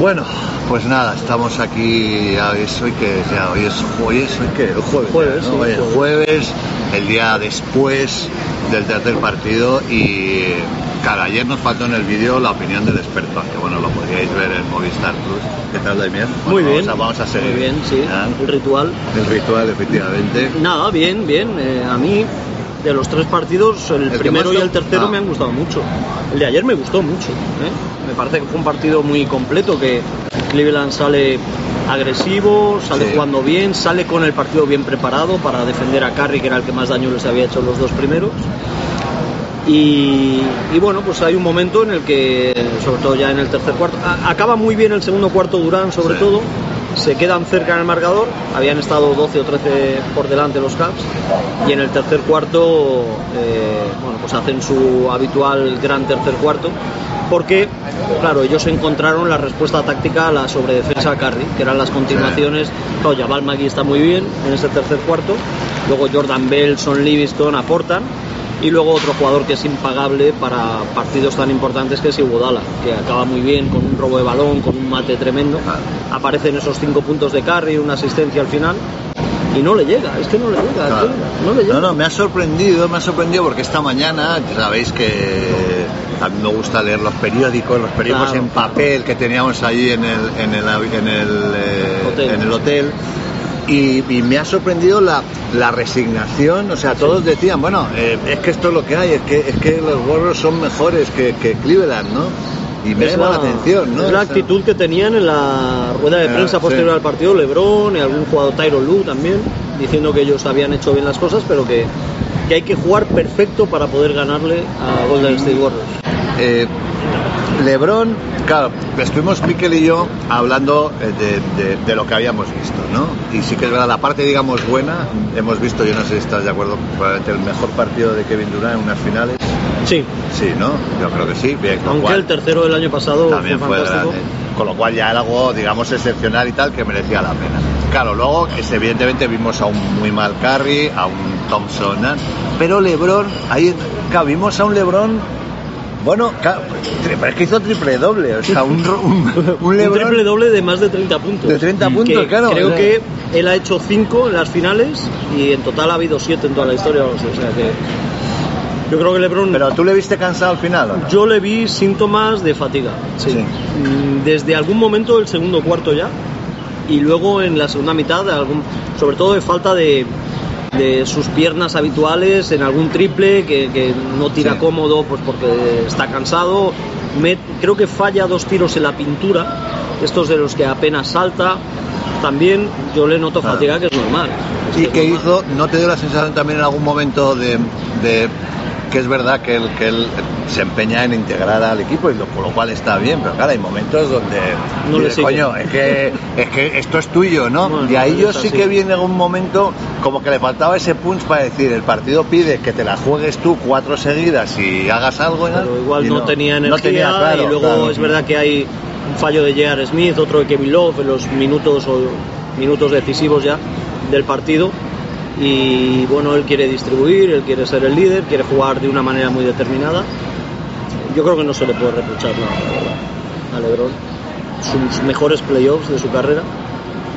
Bueno, pues nada, estamos aquí, ya es hoy que ya hoy es hoy es hoy que el jueves, Jueves, ¿no? sí, Hoy es jueves. jueves, el día después del tercer partido y claro, ayer nos faltó en el vídeo la opinión del experto, que bueno, lo podríais ver en Movistar Plus. ¿Qué tal, Damián? Muy Bueno, bien. Vamos a, vamos a seguir. Muy bien, sí. ¿Ah? El ritual. El ritual, efectivamente. Nada, bien, bien. Eh, a mí, de los tres partidos, el, ¿El que primero y el tercero Ah. me han gustado mucho. El de ayer me gustó mucho. ¿eh? Me parece que fue un partido muy completo, que Cleveland sale agresivo, sale Sí. jugando bien, sale con el partido bien preparado para defender a Curry, que era el que más daño les había hecho los dos primeros. Y, y bueno, pues hay un momento en el que, sobre todo ya en el tercer cuarto, a- acaba muy bien el segundo cuarto Durán, sobre Sí. todo, se quedan cerca en el marcador, habían estado 12 o 13 por delante los Caps, y en el tercer cuarto, eh, bueno, pues hacen su habitual gran tercer cuarto, porque, claro, ellos encontraron la respuesta táctica a la sobredefensa a Curry, que eran las continuaciones, claro, Jabal Magui está muy bien en ese tercer cuarto, luego Jordan Bell, Son Livingston aportan, y luego otro jugador que es impagable para partidos tan importantes que es Iguodala, que acaba muy bien con un robo de balón, con un mate tremendo. Aparecen esos cinco puntos de carry, una asistencia al final y no le llega, es que no le llega, Claro. no le llega. No, no, me ha sorprendido, me ha sorprendido porque esta mañana, sabéis que a mí me gusta leer los periódicos, los periódicos Claro. en papel que teníamos allí en el, en el, en el, eh, Hotel. en el hotel. Y, y me ha sorprendido la, la resignación, o sea, todos decían, bueno, eh, es que esto es lo que hay, es que, es que los Warriors son mejores que, que Cleveland, ¿no? Y me llama la, atención, ¿no? es la actitud que tenían en la rueda de Ah, prensa sí. posterior al partido LeBron y algún jugador Tyron Lue también, diciendo que ellos habían hecho bien las cosas, pero que, que hay que jugar perfecto para poder ganarle a Golden State Warriors. Eh, Lebron, claro, estuvimos Miquel y yo hablando eh, de, de- de lo que habíamos visto, ¿no? Y sí que es verdad, la parte, digamos, buena, hemos visto, yo no sé si estás de acuerdo, probablemente el mejor partido de Kevin Durant en unas finales. Sí, Sí, ¿no? Yo creo que sí, bien, aunque cual el tercero del año pasado también fue fantástico. grande. Con lo cual ya era algo, digamos, excepcional y tal, que merecía la pena. Claro, luego, es, evidentemente, vimos a un muy mal Curry, a un Thompson, pero LeBron, ahí, claro, vimos a un LeBron bueno, pero es que hizo triple doble, o sea, un, un, un Un LeBron triple doble de más de 30 puntos. De 30 Que puntos, claro, Creo o sea. que él ha hecho 5 en las finales y en total ha habido 7 en toda la historia. O sea que yo creo que LeBron. Pero tú le viste cansado al final, ¿o no? Yo le vi síntomas de fatiga. Sí. Sí. Mm, Desde algún momento del segundo cuarto ya y luego en la segunda mitad, algún, sobre todo de falta de, de sus piernas habituales en algún triple que, que no tira Sí. cómodo pues porque está cansado. Me- creo que falla dos tiros en la pintura, estos de los que apenas salta. También yo le noto Claro. fatiga, que es normal. Es ¿Y que normal. hizo? ¿No te dio la sensación también en algún momento de, de que es verdad que él, que él se empeña en integrar al equipo y lo, por lo cual está bien, pero claro, hay momentos donde No le coño, es que, es que esto es tuyo, ¿no? Bueno, y ahí yo sí así. que vi en algún momento como que le faltaba ese punch para decir, el partido pide que te la juegues tú cuatro seguidas y hagas algo. ¿no? Pero igual Y no, tenía energía no tenía, claro, y luego claro. es verdad que hay un fallo de J.R. Smith, otro de Kevin Love en los minutos o minutos decisivos ya del partido y bueno, él quiere distribuir, él quiere ser el líder, quiere jugar de una manera muy determinada. Yo creo que no se le puede reprochar nada a LeBron. Sus mejores playoffs de su carrera.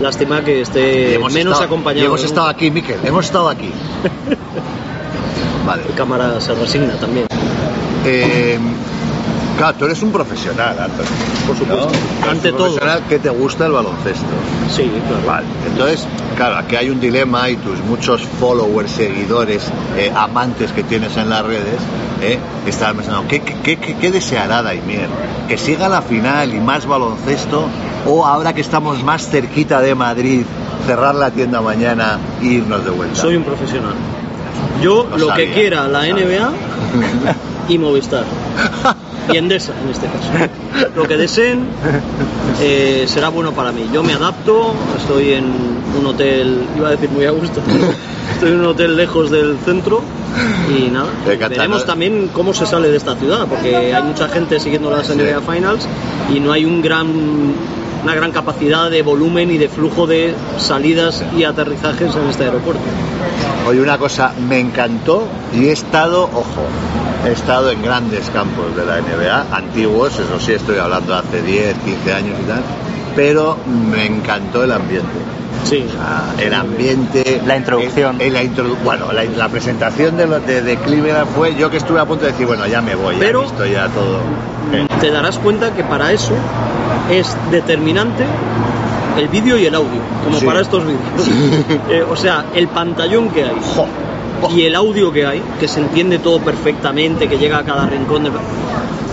Lástima que esté menos estado- acompañado. hemos estado aquí, Miquel, hemos estado aquí. vale. Cámara se resigna también. Eh, claro, tú eres un profesional, Antonio. Por supuesto. ¿no? Ante un todo. profesional que te gusta el baloncesto. Sí, claro. Vale. Entonces, claro, aquí hay un dilema y tus muchos followers, seguidores, eh, amantes que tienes en las redes, eh, están pensando, ¿qué, qué, qué, qué deseará Daimier? ¿Que siga la final y más baloncesto? ¿O ahora que estamos más cerquita de Madrid, cerrar la tienda mañana e irnos de vuelta? Soy un profesional. Yo Lo lo, sabía, que quiera la sabía. NBA y Movistar. Y Endesa en este caso. Lo que deseen eh, será bueno para mí. Yo me adapto, estoy en un hotel, iba a decir muy a gusto, estoy en un hotel lejos del centro y nada. Veremos ¿no? también cómo se sale de esta ciudad, porque hay mucha gente siguiendo las NBA Finals y no hay un gran una gran capacidad de volumen y de flujo de salidas y aterrizajes en este aeropuerto. Oye, una cosa, me encantó y he estado, ojo, he estado en grandes campos de la NBA, antiguos, eso sí, estoy hablando hace 10, 15 años y tal, pero me encantó el ambiente. Sí. El ambiente. La introducción. el- el la introdu- bueno, la, la presentación de, lo- de, de Cleveland fue. Yo que estuve a punto de decir, bueno, ya me voy, Pero- ya he visto ya todo. Eh, te darás cuenta que para eso es determinante el vídeo y el audio, como Sí. para estos vídeos. Eh, o sea, el pantallón que hay jo, jo. y el audio que hay, que se entiende todo perfectamente, que llega a cada rincón de...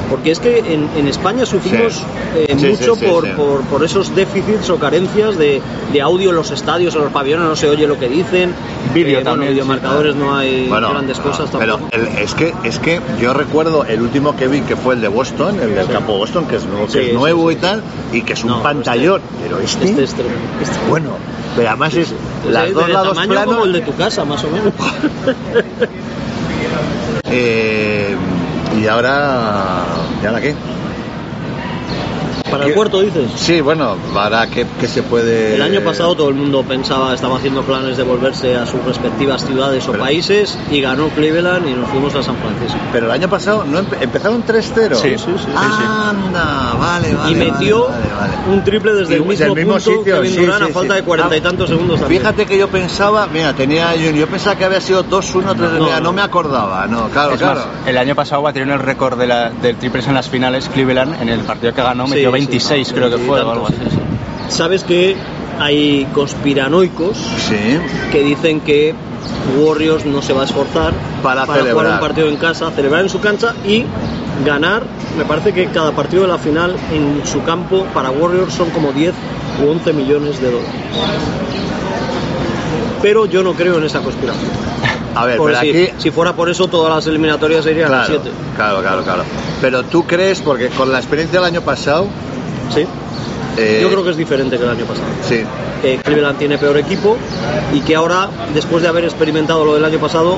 Porque es que en, en España sufrimos Sí. eh, Sí, mucho sí, por. Por, por esos déficits o carencias de, de audio en los estadios, en los pabellones, no se oye lo que dicen. Vídeo Eh, también, Bueno, videomarcadores no hay Bueno, grandes no, cosas pero tampoco. el- es que es que yo recuerdo el último que vi que fue el de Boston, el del campo Boston, que es nuevo, que es nuevo y tal, y que es un No, pantallón. pero este, Este es tremendo. Este- bueno, pero además es las es dos de lados tamaño planos. como el de tu casa, más o menos. eh, y ahora, ¿y ahora qué? Para el puerto, dices. Sí, bueno, ahora que, que se puede. El año pasado todo el mundo pensaba, estaba haciendo planes de volverse a sus respectivas ciudades o países y ganó Cleveland y nos fuimos a San Francisco. Pero el año pasado no empe- empezaron 3-0. Sí, sí, sí, sí, Anda, vale, vale. y metió vale, vale, un triple desde el mismo, del mismo punto sitio, Kevin sí, Durant sí, a falta sí. de cuarenta y Ah, tantos segundos también. Fíjate que yo pensaba, mira, tenía yo, yo pensaba que había sido 2-1, 3 No, no no. me acordaba, no, claro, Es claro. más, el año pasado batieron el récord de la, del triples en las finales Cleveland en el partido que ganó, Sí, metió sí, 26 no, creo que fue o algo así. sí, sí. Sabes que hay conspiranoicos Sí, que dicen que Warriors no se va a esforzar Para jugar celebrar. un partido en casa, celebrar en su cancha y ganar. Me parece que cada partido de la final en su campo para Warriors son como 10 u 11 millones de dólares. Pero yo no creo en esa conspiración. a ver, pero si, aquí. si fuera por eso, todas las eliminatorias serían las Claro, 7. claro, claro, claro. Pero tú crees, porque con la experiencia del año pasado. ¿Sí? eh, Yo creo que es diferente que el año pasado. Sí, Cleveland tiene peor equipo y que ahora, después de haber experimentado lo del año pasado,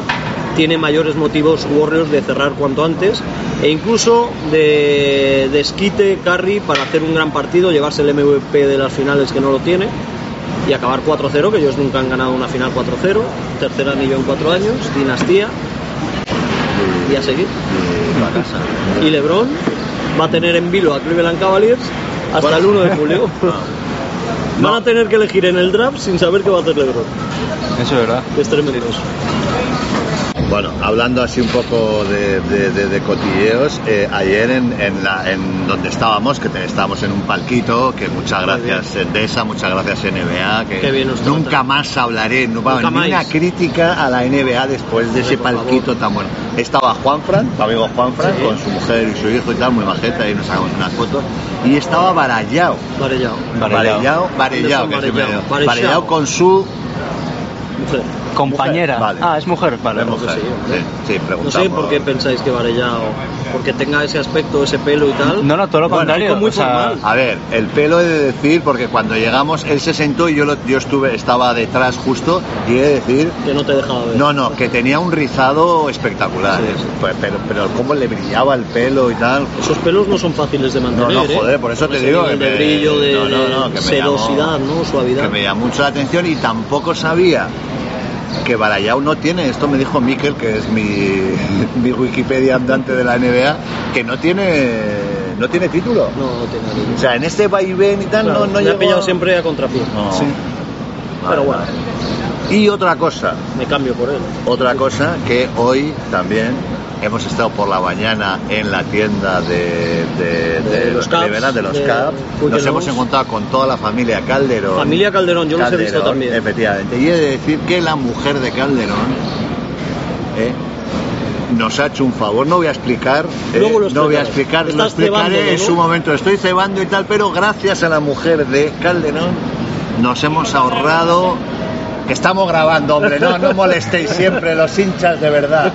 tiene mayores motivos Warriors de cerrar cuanto antes e incluso de, de esquite Curry para hacer un gran partido, llevarse el MVP de las finales que no lo tiene y acabar 4-0, que ellos nunca han ganado una final 4-0, tercer anillo en cuatro años, dinastía y a seguir. y casa. Y LeBron va a tener en vilo a Cleveland Cavaliers hasta Bueno. el 1 de julio. No. Van a tener que elegir en el draft sin saber qué va a hacer LeBron. Eso es verdad. Es tremendo eso. Bueno, hablando así un poco de, de- de- de cotilleos, eh, ayer en, en la- en donde estábamos, que te- estábamos en un palquito, que muchas gracias Endesa, muchas gracias NBA, que Qué bien nos nunca más hablaré, no, Nunca ni una más. crítica a la NBA después de ese palquito tan bueno. Estaba Juanfran, tu amigo Juanfran, Sí. con su mujer y su hijo y tal, muy majeta, y nos sacamos unas fotos, y estaba Barallao. Varellao. digo. Varellao. Varellao con su Mujer. Compañera. Vale. Ah, es mujer, vale. Que mujer. sí. Sí, sí, No sé por qué pensáis que Varellao, porque tenga ese aspecto, ese pelo y tal. No, no, todo lo Bueno, contrario. muy o sea, formal. A ver, el pelo he de decir, porque cuando llegamos él se sentó y yo, lo- yo estuve, estaba detrás justo, y he de decir, Que no te dejaba ver. no, no, que tenía un rizado espectacular, Sí, ¿eh? sí. Pues, pero, pero cómo le brillaba el pelo y tal. Esos pelos no son fáciles de No, mantener. no, ¿eh? joder, por eso te Ese digo de me- brillo, de, no, no, no, que me sedosidad, llamó- ¿no? Suavidad. que me llamó mucho la atención y tampoco sabía que Barayau no tiene, esto me dijo Miquel, que es mi, mi Wikipedia andante de la NBA, que no tiene no tiene título. No, no tiene anillo. O sea, en este vaivén y tal Claro, no, no llegó ha pillado siempre a contrapié. No. Sí. Pero bueno, Y otra cosa, me cambio por él. otra cosa que hoy también hemos estado por la mañana en la tienda de, de, De los Caps, de los de. Fulton Nos hemos encontrado con toda la familia Calderón. Familia Calderón, yo los he visto Calderón, también. Efectivamente. Y he de decir que la mujer de Calderón eh, nos ha hecho un favor. No voy a explicar, eh, Luego lo no voy a explicar, lo explicaré cebándolo, en ¿no? su momento. Estoy cebando y tal, pero gracias a la mujer de Calderón nos hemos ahorrado. Que estamos grabando, hombre, no, no molestéis siempre los hinchas de verdad.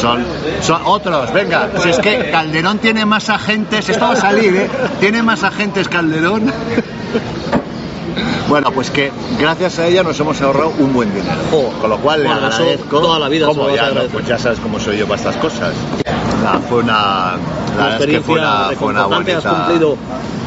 Son, son otros, venga, si es que Calderón tiene más agentes, esto va a salir, ¿eh? Tiene más agentes Calderón. Bueno, pues que gracias a ella nos hemos ahorrado un buen dinero. Jo, Con lo cual le agradezco. toda la vida ya, no, pues ya sabes cómo soy yo para estas cosas. Nada, fue una. La Una verdad es que fue una, experiencia fue una reconfortante, has bonita. cumplido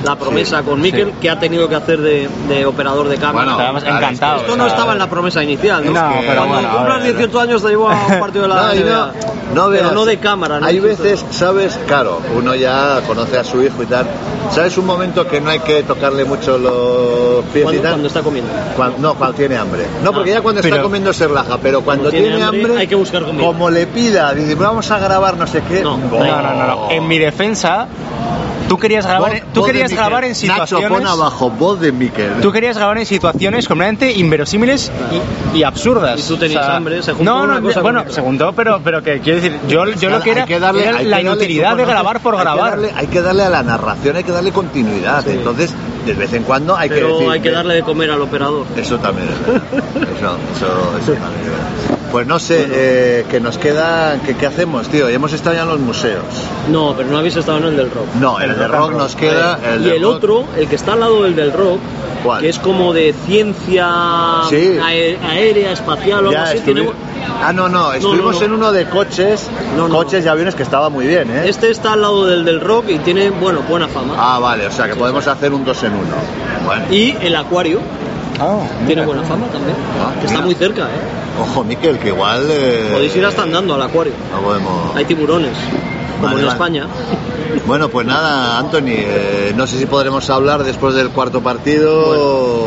la promesa con Mikel, Sí. que ha tenido que hacer de, de operador de cámara. Bueno, Estábamos claro, encantados. Esto o no estaba en la promesa inicial, ¿no? No, pero Cuando bueno. cumplas ver. 18 años te llevo a un partido de la No, y no, NBA. no pero no de cámara. ¿no? Hay veces, ¿sabes? Claro, uno ya conoce a su hijo y tal. ¿Sabes un momento que no hay que tocarle mucho los pies y Cuando, tal? cuando está comiendo. Cuan- no, cuando tiene hambre. No, porque ya cuando está Pero- comiendo se relaja, pero cuando, Cuando tiene tiene, hambre, hambre, hay que buscar comida. como le pida, dice, vamos a grabar no sé qué. No. No, no, no, no. En mi defensa, tú querías grabar, Voz- en- tú voz querías grabar en situaciones. Nacho, pon abajo, voz de Miquel. Tú querías grabar en situaciones completamente inverosímiles y, y absurdas. Y tú tenías hambre, se juntó no, no, cosa bueno, se juntó, pero, pero que quiero decir, yo, yo lo que era, Hay que darle- era que la darle- inutilidad de conoces, grabar por hay que grabar. darle- hay que darle a la narración, hay que darle continuidad. Sí. Entonces, de vez en cuando hay que Pero decir. hay que darle de comer al operador. Eso también es verdad. Eso, eso, eso también es verdad. Pues no sé, eh, que nos queda. que- ¿Qué hacemos, tío? Hemos estado ya en los museos. No, pero no habéis estado en el del rock. No, el de rock nos queda. El y el rock- otro, el que está al lado del del rock, ¿Cuál? que es como de ciencia Sí. aérea, espacial o algo así. tiene- Ah, no, no, estuvimos no. en uno de coches, No, no, coches no. y aviones que estaba muy bien, ¿eh? Este está al lado del del rock y tiene, bueno, buena fama. Ah, vale, o sea que podemos hacer un dos en uno. Bueno. Y el acuario Ah, tiene buena fama también. Ah, que está muy cerca, ¿eh? Ojo, Miquel, que igual. eh, Podéis ir hasta andando al acuario. No podemos. Hay tiburones, como Vale, en vale. España. Bueno, pues nada, Anthony, eh, no sé si podremos hablar después del cuarto partido,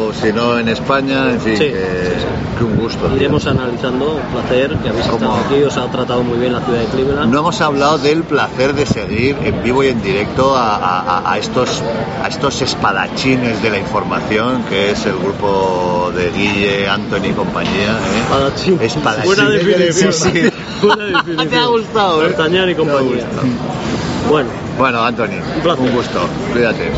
o si no en España, en fin, Sí, que, sí, sí. que un gusto. tío. Iremos analizando, un placer, que habéis ¿Cómo? estado aquí, os ha tratado muy bien la ciudad de Cleveland. No hemos hablado del placer de seguir en vivo y en directo a, a- a estos, a estos espadachines de la información, que es el grupo de Guille, Anthony y compañía. ¿eh? Espadachín. Espadachín. Buena definición. Sí, sí. Buena definición. Te ha gustado, ¿eh? D'Artagnan y compañía. Bueno, Bueno, Anthony, placer. un gusto. Cuídate.